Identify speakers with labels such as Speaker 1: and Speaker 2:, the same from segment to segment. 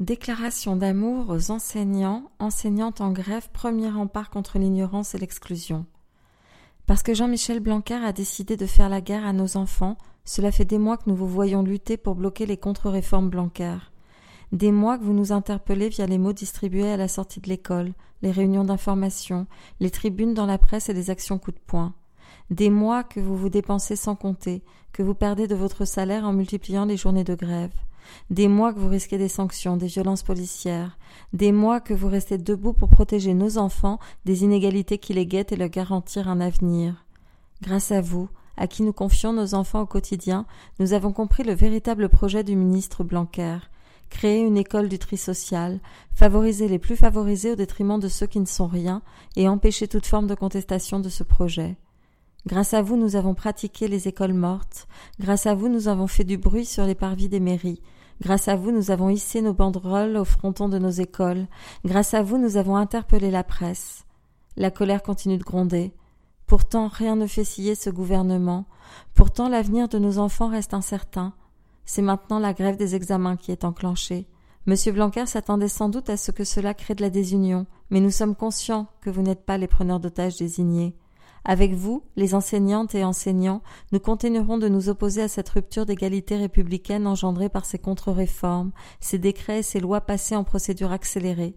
Speaker 1: Déclaration d'amour aux enseignants, enseignantes en grève, premier rempart contre l'ignorance et l'exclusion. Parce que Jean-Michel Blanquer a décidé de faire la guerre à nos enfants, cela fait des mois que nous vous voyons lutter pour bloquer les contre-réformes Blanquer. Des mois que vous nous interpellez via les mots distribués à la sortie de l'école, les réunions d'information, les tribunes dans la presse et les actions coup de poing. Des mois que vous vous dépensez sans compter, que vous perdez de votre salaire en multipliant les journées de grève des mois que vous risquez des sanctions, des violences policières, des mois que vous restez debout pour protéger nos enfants des inégalités qui les guettent et leur garantir un avenir. Grâce à vous, à qui nous confions nos enfants au quotidien, nous avons compris le véritable projet du ministre Blanquer créer une école du tri social, favoriser les plus favorisés au détriment de ceux qui ne sont rien et empêcher toute forme de contestation de ce projet. Grâce à vous, nous avons pratiqué les écoles mortes. Grâce à vous, nous avons fait du bruit sur les parvis des mairies. Grâce à vous, nous avons hissé nos banderoles au fronton de nos écoles. Grâce à vous, nous avons interpellé la presse. La colère continue de gronder. Pourtant, rien ne fait scier ce gouvernement. Pourtant, l'avenir de nos enfants reste incertain. C'est maintenant la grève des examens qui est enclenchée. Monsieur Blanquer s'attendait sans doute à ce que cela crée de la désunion, mais nous sommes conscients que vous n'êtes pas les preneurs d'otages désignés. Avec vous, les enseignantes et enseignants, nous continuerons de nous opposer à cette rupture d'égalité républicaine engendrée par ces contre-réformes, ces décrets et ces lois passées en procédure accélérée.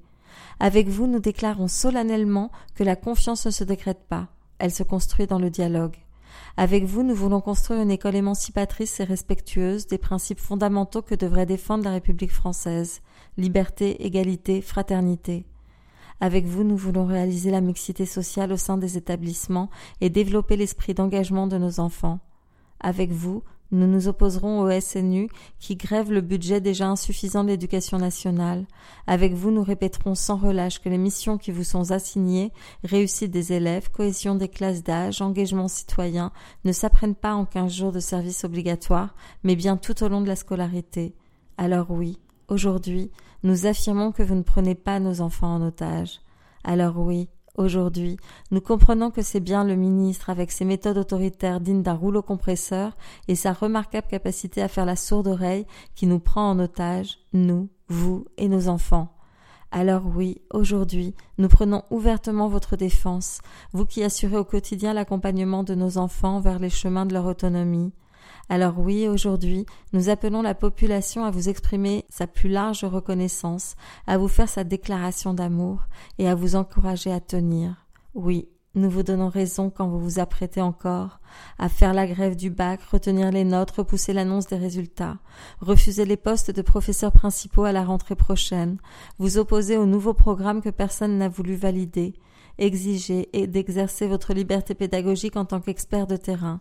Speaker 1: Avec vous, nous déclarons solennellement que la confiance ne se décrète pas, elle se construit dans le dialogue. Avec vous, nous voulons construire une école émancipatrice et respectueuse des principes fondamentaux que devrait défendre la République française liberté, égalité, fraternité. Avec vous, nous voulons réaliser la mixité sociale au sein des établissements et développer l'esprit d'engagement de nos enfants. Avec vous, nous nous opposerons au SNU qui grève le budget déjà insuffisant de l'éducation nationale. Avec vous, nous répéterons sans relâche que les missions qui vous sont assignées, réussite des élèves, cohésion des classes d'âge, engagement citoyen, ne s'apprennent pas en quinze jours de service obligatoire, mais bien tout au long de la scolarité. Alors oui, Aujourd'hui, nous affirmons que vous ne prenez pas nos enfants en otage. Alors oui, aujourd'hui, nous comprenons que c'est bien le ministre, avec ses méthodes autoritaires dignes d'un rouleau compresseur et sa remarquable capacité à faire la sourde oreille, qui nous prend en otage, nous, vous et nos enfants. Alors oui, aujourd'hui, nous prenons ouvertement votre défense, vous qui assurez au quotidien l'accompagnement de nos enfants vers les chemins de leur autonomie. Alors oui, aujourd'hui, nous appelons la population à vous exprimer sa plus large reconnaissance, à vous faire sa déclaration d'amour et à vous encourager à tenir. Oui, nous vous donnons raison quand vous vous apprêtez encore à faire la grève du bac, retenir les notes, repousser l'annonce des résultats, refuser les postes de professeurs principaux à la rentrée prochaine, vous opposer au nouveau programme que personne n'a voulu valider, exiger et d'exercer votre liberté pédagogique en tant qu'expert de terrain,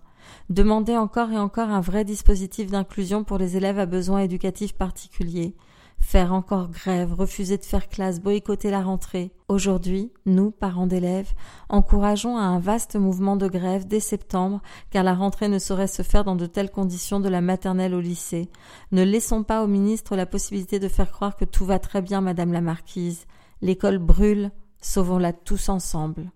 Speaker 1: demander encore et encore un vrai dispositif d'inclusion pour les élèves à besoins éducatifs particuliers, faire encore grève, refuser de faire classe, boycotter la rentrée. Aujourd'hui, nous, parents d'élèves, encourageons à un vaste mouvement de grève dès septembre, car la rentrée ne saurait se faire dans de telles conditions de la maternelle au lycée. Ne laissons pas au ministre la possibilité de faire croire que tout va très bien, madame la marquise. L'école brûle, sauvons-la tous ensemble.